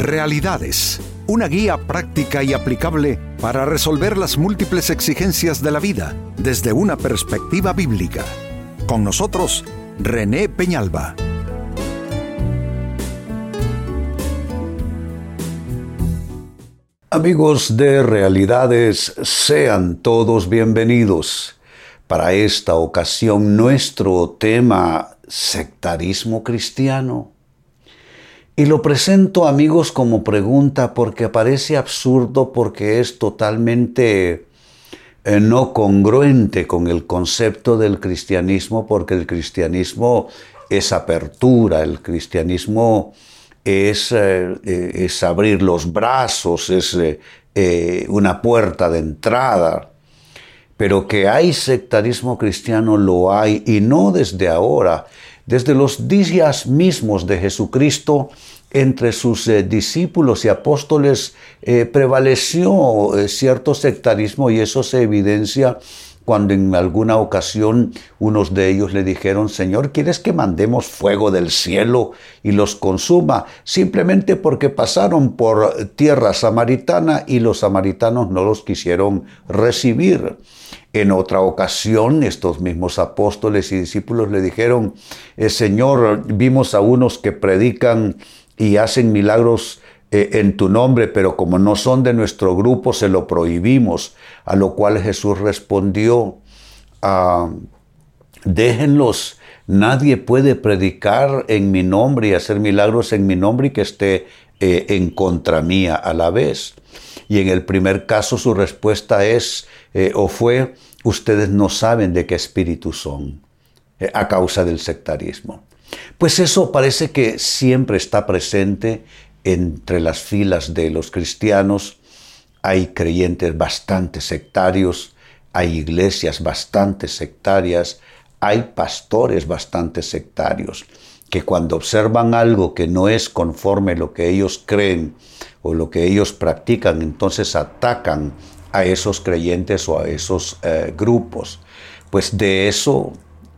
Realidades, una guía práctica y aplicable para resolver las múltiples exigencias de la vida desde una perspectiva bíblica. Con nosotros, René Peñalba. Amigos de Realidades, sean todos bienvenidos. Para esta ocasión nuestro tema, sectarismo cristiano. Y lo presento amigos como pregunta porque parece absurdo porque es totalmente eh, no congruente con el concepto del cristianismo porque el cristianismo es apertura, el cristianismo es, eh, eh, es abrir los brazos, es una puerta de entrada. Pero que hay sectarismo cristiano lo hay y no desde ahora. Desde los días mismos de Jesucristo, entre sus discípulos y apóstoles prevaleció cierto sectarismo y eso se evidencia cuando en alguna ocasión unos de ellos le dijeron, Señor, ¿quieres que mandemos fuego del cielo y los consuma? Simplemente porque pasaron por tierra samaritana y los samaritanos no los quisieron recibir. En otra ocasión, estos mismos apóstoles y discípulos le dijeron, eh, Señor, vimos a unos que predican y hacen milagros eh, en tu nombre, pero como no son de nuestro grupo, se lo prohibimos. A lo cual Jesús respondió, ah, déjenlos, nadie puede predicar en mi nombre y hacer milagros en mi nombre y que esté eh, en contra mía a la vez. Y en el primer caso su respuesta es eh, o fue, ustedes no saben de qué espíritu son a causa del sectarismo. Pues eso parece que siempre está presente entre las filas de los cristianos hay creyentes bastante sectarios, hay iglesias bastante sectarias, hay pastores bastante sectarios, que cuando observan algo que no es conforme lo que ellos creen o lo que ellos practican, entonces atacan a esos creyentes o a esos eh, grupos. Pues de eso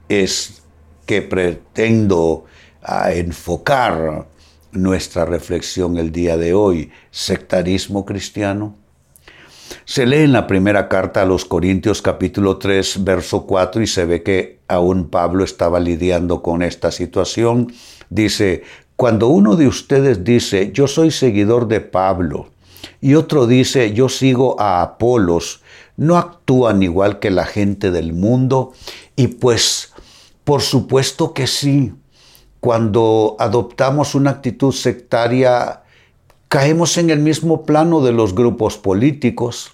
es que pretendo ah, enfocar nuestra reflexión el día de hoy, sectarismo cristiano. Se lee en la primera carta a los Corintios capítulo 3, verso 4 y se ve que aún Pablo estaba lidiando con esta situación. Dice, cuando uno de ustedes dice, yo soy seguidor de Pablo, y otro dice, yo sigo a Apolos, no actúan igual que la gente del mundo. Y pues, por supuesto que sí, cuando adoptamos una actitud sectaria, caemos en el mismo plano de los grupos políticos,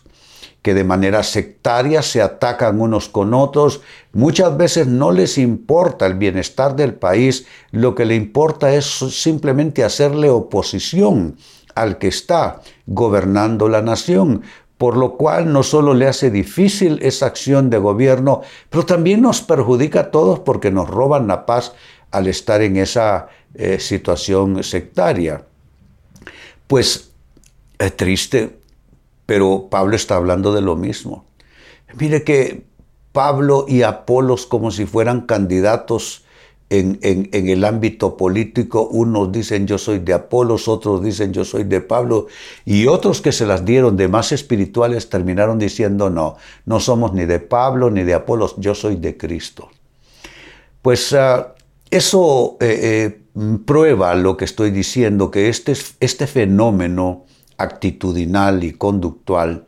que de manera sectaria se atacan unos con otros. Muchas veces no les importa el bienestar del país, lo que le importa es simplemente hacerle oposición al que está gobernando la nación, por lo cual no solo le hace difícil esa acción de gobierno, pero también nos perjudica a todos porque nos roban la paz al estar en esa eh, situación sectaria. Pues es triste, pero Pablo está hablando de lo mismo. Mire que Pablo y Apolos como si fueran candidatos en, el ámbito político, unos dicen yo soy de Apolos, otros dicen yo soy de Pablo, y otros que se las dieron de más espirituales terminaron diciendo no, no somos ni de Pablo ni de Apolos, yo soy de Cristo. Pues ah, eso eh, eh, prueba lo que estoy diciendo, que este, este fenómeno actitudinal y conductual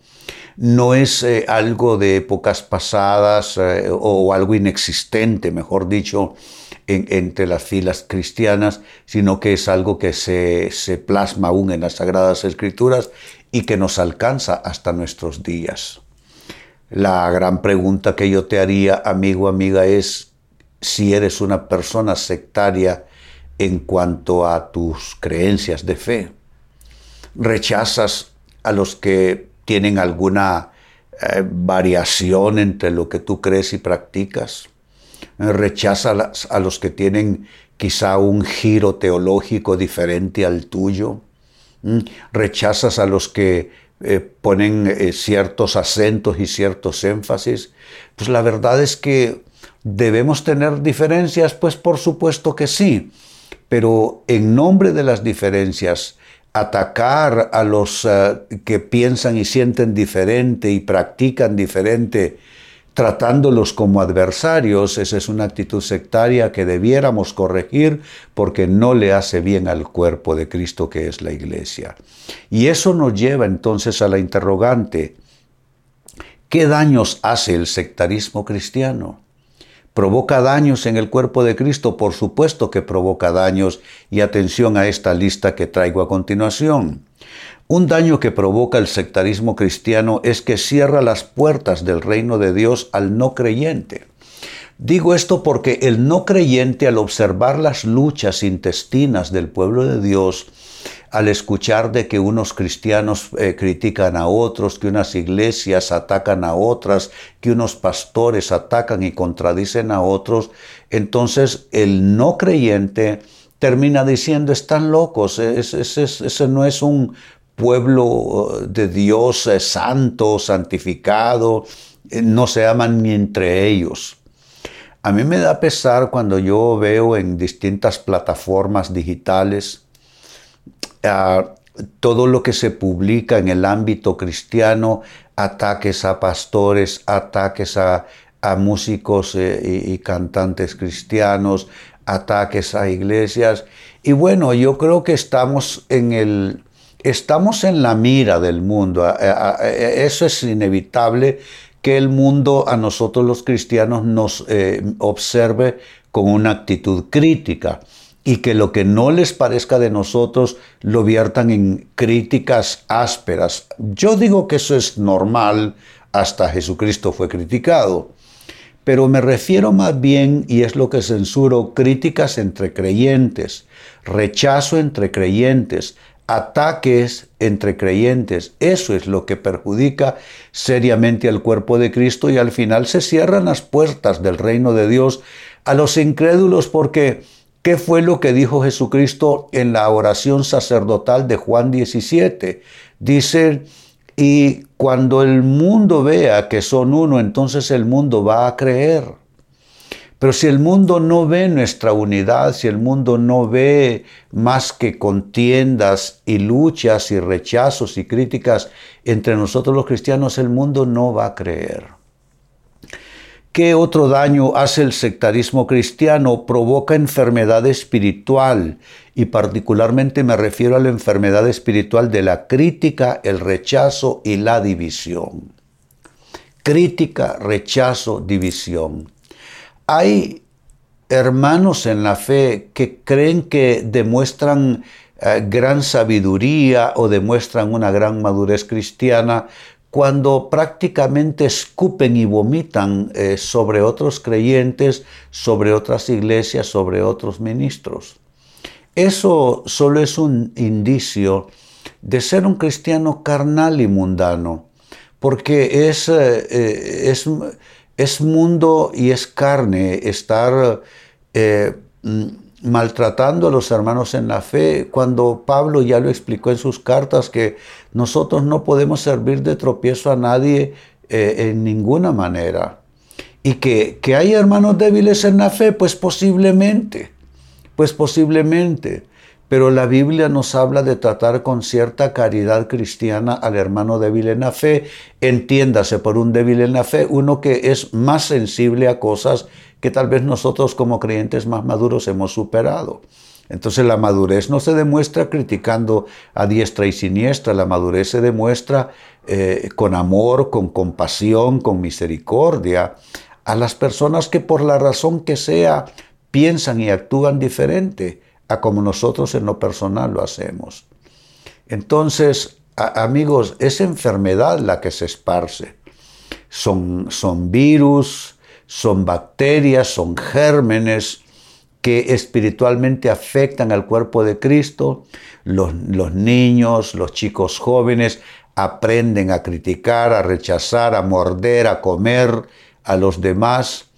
no es eh, algo de épocas pasadas o algo inexistente, mejor dicho, entre las filas cristianas, sino que es algo que se, se plasma aún en las Sagradas Escrituras y que nos alcanza hasta nuestros días. La gran pregunta que yo te haría, amigo, amiga, es si eres una persona sectaria en cuanto a tus creencias de fe. Rechazas a los que tienen alguna eh, variación entre lo que tú crees y practicas. Rechazas a los que tienen quizá un giro teológico diferente al tuyo. ¿Mm? Rechazas a los que eh, ponen eh, ciertos acentos y ciertos énfasis. Pues la verdad es que ¿Debemos tener diferencias? Pues por supuesto que sí, pero en nombre de las diferencias atacar a los eh, que piensan y sienten diferente y practican diferente, tratándolos como adversarios, esa es una actitud sectaria que debiéramos corregir porque no le hace bien al cuerpo de Cristo que es la iglesia. Y eso nos lleva entonces a la interrogante, ¿qué daños hace el sectarismo cristiano? ¿Provoca daños en el cuerpo de Cristo? Por supuesto que provoca daños y atención a esta lista que traigo a continuación. Un daño que provoca el sectarismo cristiano es que cierra las puertas del reino de Dios al no creyente. Digo esto porque el no creyente al observar las luchas intestinas del pueblo de Dios al escuchar de que unos cristianos eh, critican a otros, que unas iglesias atacan a otras, que unos pastores atacan y contradicen a otros, entonces el no creyente termina diciendo, están locos, ese, no es un pueblo eh, de Dios eh, santo, santificado, no se aman ni entre ellos. A mí me da pesar cuando yo veo en distintas plataformas digitales todo lo que se publica en el ámbito cristiano, ataques a pastores, ataques a, músicos eh, y, cantantes cristianos, ataques a iglesias. Y bueno, yo creo que estamos en el... Estamos en la mira del mundo. Eso es inevitable que el mundo a nosotros los cristianos nos eh, observe con una actitud crítica y que lo que no les parezca de nosotros lo viertan en críticas ásperas. Yo digo que eso es normal, hasta Jesucristo fue criticado, pero me refiero más bien, y es lo que censuro, críticas entre creyentes, rechazo entre creyentes, ataques entre creyentes. Eso es lo que perjudica seriamente al cuerpo de Cristo y al final se cierran las puertas del reino de Dios a los incrédulos porque ¿Qué fue lo que dijo Jesucristo en la oración sacerdotal de Juan 17? Dice, y cuando el mundo vea que son uno, entonces el mundo va a creer. Pero si el mundo no ve nuestra unidad, si el mundo no ve más que contiendas y luchas y rechazos y críticas entre nosotros los cristianos, el mundo no va a creer. ¿Qué otro daño hace el sectarismo cristiano? Provoca enfermedad espiritual y particularmente me refiero a la enfermedad espiritual de la crítica, el rechazo y la división. Crítica, rechazo, división. Hay hermanos en la fe que creen que demuestran eh, gran sabiduría o demuestran una gran madurez cristiana cuando prácticamente escupen y vomitan eh, sobre otros creyentes, sobre otras iglesias, sobre otros ministros. Eso solo es un indicio de ser un cristiano carnal y mundano, porque es, eh, eh, es, es mundo y es carne estar mm, maltratando a los hermanos en la fe, cuando Pablo ya lo explicó en sus cartas que nosotros no podemos servir de tropiezo a nadie eh, en ninguna manera. Y que, que hay hermanos débiles en la fe, pues posiblemente, pues posiblemente. Pero la Biblia nos habla de tratar con cierta caridad cristiana al hermano débil en la fe. Entiéndase por un débil en la fe, uno que es más sensible a cosas que tal vez nosotros como creyentes más maduros hemos superado. Entonces la madurez no se demuestra criticando a diestra y siniestra, la madurez se demuestra eh, con amor, con compasión, con misericordia a las personas que por la razón que sea piensan y actúan diferente a como nosotros en lo personal lo hacemos. Entonces, amigos, es enfermedad la que se esparce. Son, son virus, son bacterias, son gérmenes que espiritualmente afectan al cuerpo de Cristo. Los, los, niños, los chicos jóvenes aprenden a criticar, a rechazar, a morder, a comer a los demás,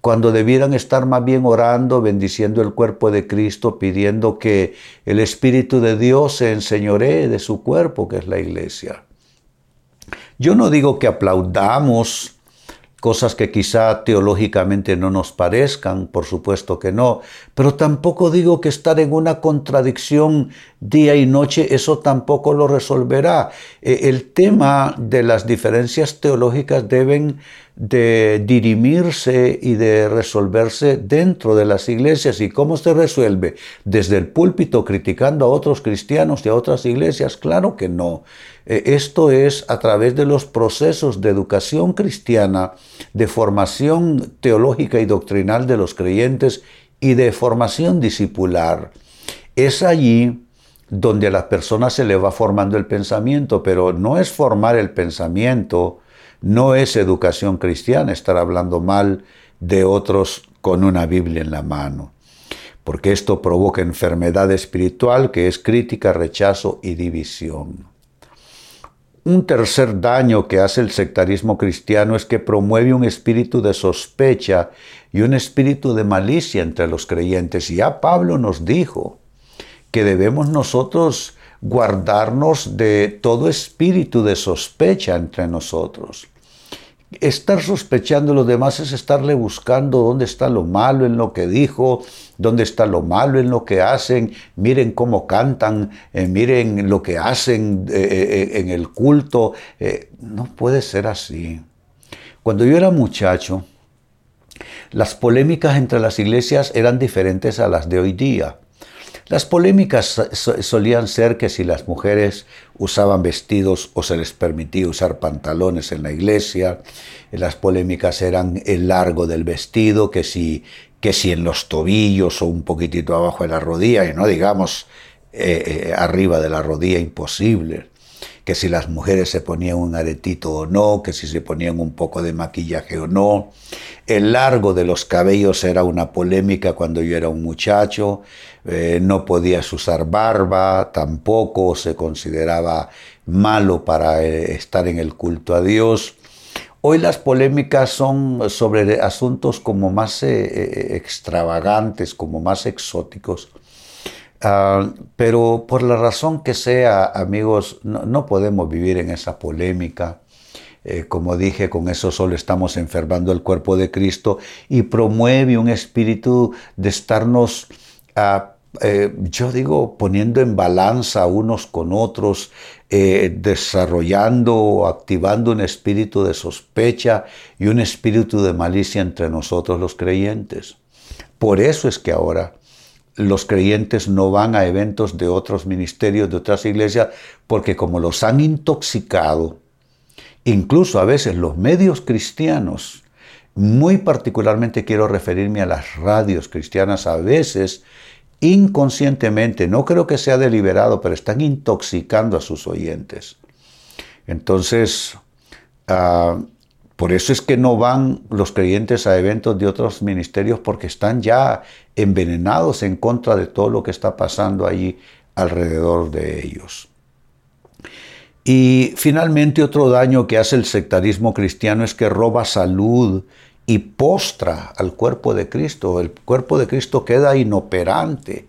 cuando debieran estar más bien orando, bendiciendo el cuerpo de Cristo, pidiendo que el Espíritu de Dios se enseñoree de su cuerpo, que es la iglesia. Yo no digo que aplaudamos cosas que quizá teológicamente no nos parezcan, por supuesto que no, pero tampoco digo que estar en una contradicción día y noche, eso tampoco lo resolverá. E, el tema de las diferencias teológicas deben de dirimirse y de resolverse dentro de las iglesias. ¿Y cómo se resuelve? ¿Desde el púlpito criticando a otros cristianos y a otras iglesias? Claro que no. E, esto es a través de los procesos de educación cristiana, de formación teológica y doctrinal de los creyentes y de formación discipular. Es allí donde a la persona se le va formando el pensamiento, pero no es formar el pensamiento, no es educación cristiana estar hablando mal de otros con una Biblia en la mano, porque esto provoca enfermedad espiritual que es crítica, rechazo y división. Un tercer daño que hace el sectarismo cristiano es que promueve un espíritu de sospecha y un espíritu de malicia entre los creyentes. Y ya Pablo nos dijo que debemos nosotros guardarnos de todo espíritu de sospecha entre nosotros. Estar sospechando los demás es estarle buscando dónde está lo malo en lo que dijo, dónde está lo malo en lo que hacen, miren cómo cantan, eh, miren lo que hacen eh, eh, en el culto. no puede ser así. Cuando yo era muchacho, las polémicas entre las iglesias eran diferentes a las de hoy día. Las polémicas solían ser que si las mujeres usaban vestidos o se les permitía usar pantalones en la iglesia, las polémicas eran el largo del vestido, que si, que si en los tobillos o un poquitito abajo de la rodilla, y no digamos eh, eh, arriba de la rodilla, imposible que si las mujeres se ponían un aretito o no, que si se ponían un poco de maquillaje o no. El largo de los cabellos era una polémica cuando yo era un muchacho, eh, no podías usar barba, tampoco se consideraba malo para eh, estar en el culto a Dios. Hoy las polémicas son sobre asuntos como más eh, extravagantes, como más exóticos. Ah, pero por la razón que sea, amigos, no, podemos vivir en esa polémica. Eh, como dije, con eso solo estamos enfermando el cuerpo de Cristo y promueve un espíritu de estarnos, ah, eh, yo digo, poniendo en balanza unos con otros, eh, desarrollando o activando un espíritu de sospecha y un espíritu de malicia entre nosotros los creyentes. Por eso es que ahora los creyentes no van a eventos de otros ministerios, de otras iglesias, porque como los han intoxicado, incluso a veces los medios cristianos, muy particularmente quiero referirme a las radios cristianas, a veces inconscientemente, no creo que sea deliberado, pero están intoxicando a sus oyentes. Entonces, ah, por eso es que no van los creyentes a eventos de otros ministerios porque están ya envenenados en contra de todo lo que está pasando allí alrededor de ellos. Y finalmente otro daño que hace el sectarismo cristiano es que roba salud y postra al cuerpo de Cristo. El cuerpo de Cristo queda inoperante,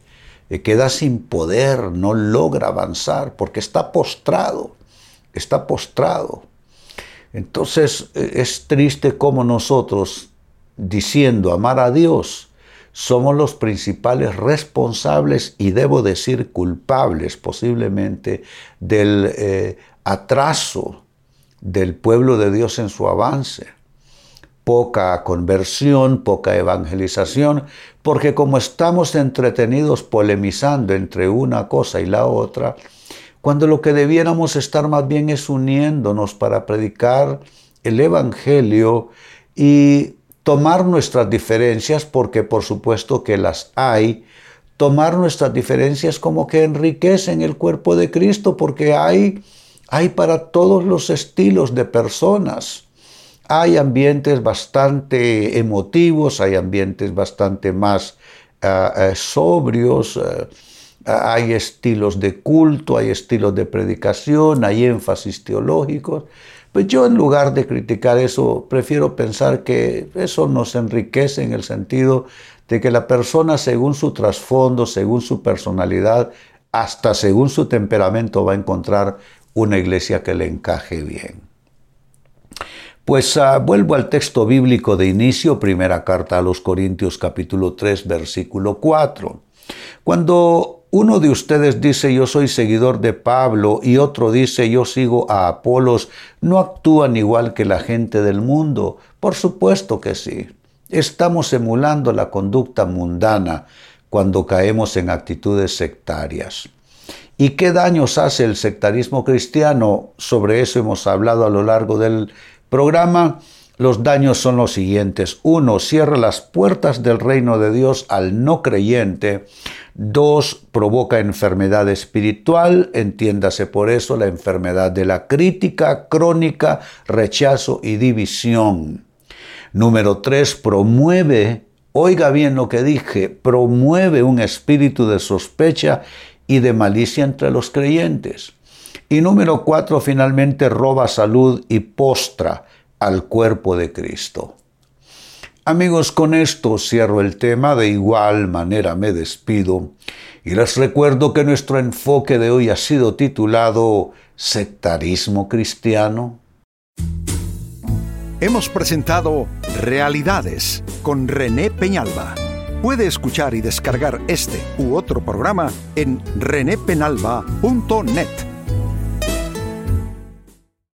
eh, queda sin poder, no logra avanzar porque está postrado, está postrado. Entonces e, es triste como nosotros, diciendo amar a Dios, somos los principales responsables y debo decir culpables posiblemente del eh, atraso del pueblo de Dios en su avance. Poca conversión, poca evangelización, porque como estamos entretenidos polemizando entre una cosa y la otra, cuando lo que debiéramos estar más bien es uniéndonos para predicar el Evangelio y tomar nuestras diferencias, porque por supuesto que las hay, tomar nuestras diferencias como que enriquecen el cuerpo de Cristo, porque hay, hay para todos los estilos de personas. Hay ambientes bastante emotivos, hay ambientes bastante más ah, ah, sobrios. Ah, hay estilos de culto, hay estilos de predicación, hay énfasis teológicos. Pues yo en lugar de criticar eso, prefiero pensar que eso nos enriquece en el sentido de que la persona según su trasfondo, según su personalidad, hasta según su temperamento va a encontrar una iglesia que le encaje bien. Pues uh, vuelvo al texto bíblico de inicio, primera carta a los Corintios capítulo 3, versículo 4. Cuando uno de ustedes dice yo soy seguidor de Pablo y otro dice yo sigo a Apolos, ¿no actúan igual que la gente del mundo? Por supuesto que sí. Estamos emulando la conducta mundana cuando caemos en actitudes sectarias. ¿Y qué daños hace el sectarismo cristiano? Sobre eso hemos hablado a lo largo del programa. Los daños son los siguientes. Uno, cierra las puertas del reino de Dios al no creyente. Dos, provoca enfermedad espiritual, entiéndase por eso la enfermedad de la crítica crónica, rechazo y división. Número tres, promueve, oiga bien lo que dije, promueve un espíritu de sospecha y de malicia entre los creyentes. Y número cuatro, finalmente roba salud y postra al cuerpo de Cristo. Amigos, con esto cierro el tema, de igual manera me despido y les recuerdo que nuestro enfoque de hoy ha sido titulado Sectarismo Cristiano. Hemos presentado Realidades con René Peñalba. Puede escuchar y descargar este u otro programa en renépenalba.net.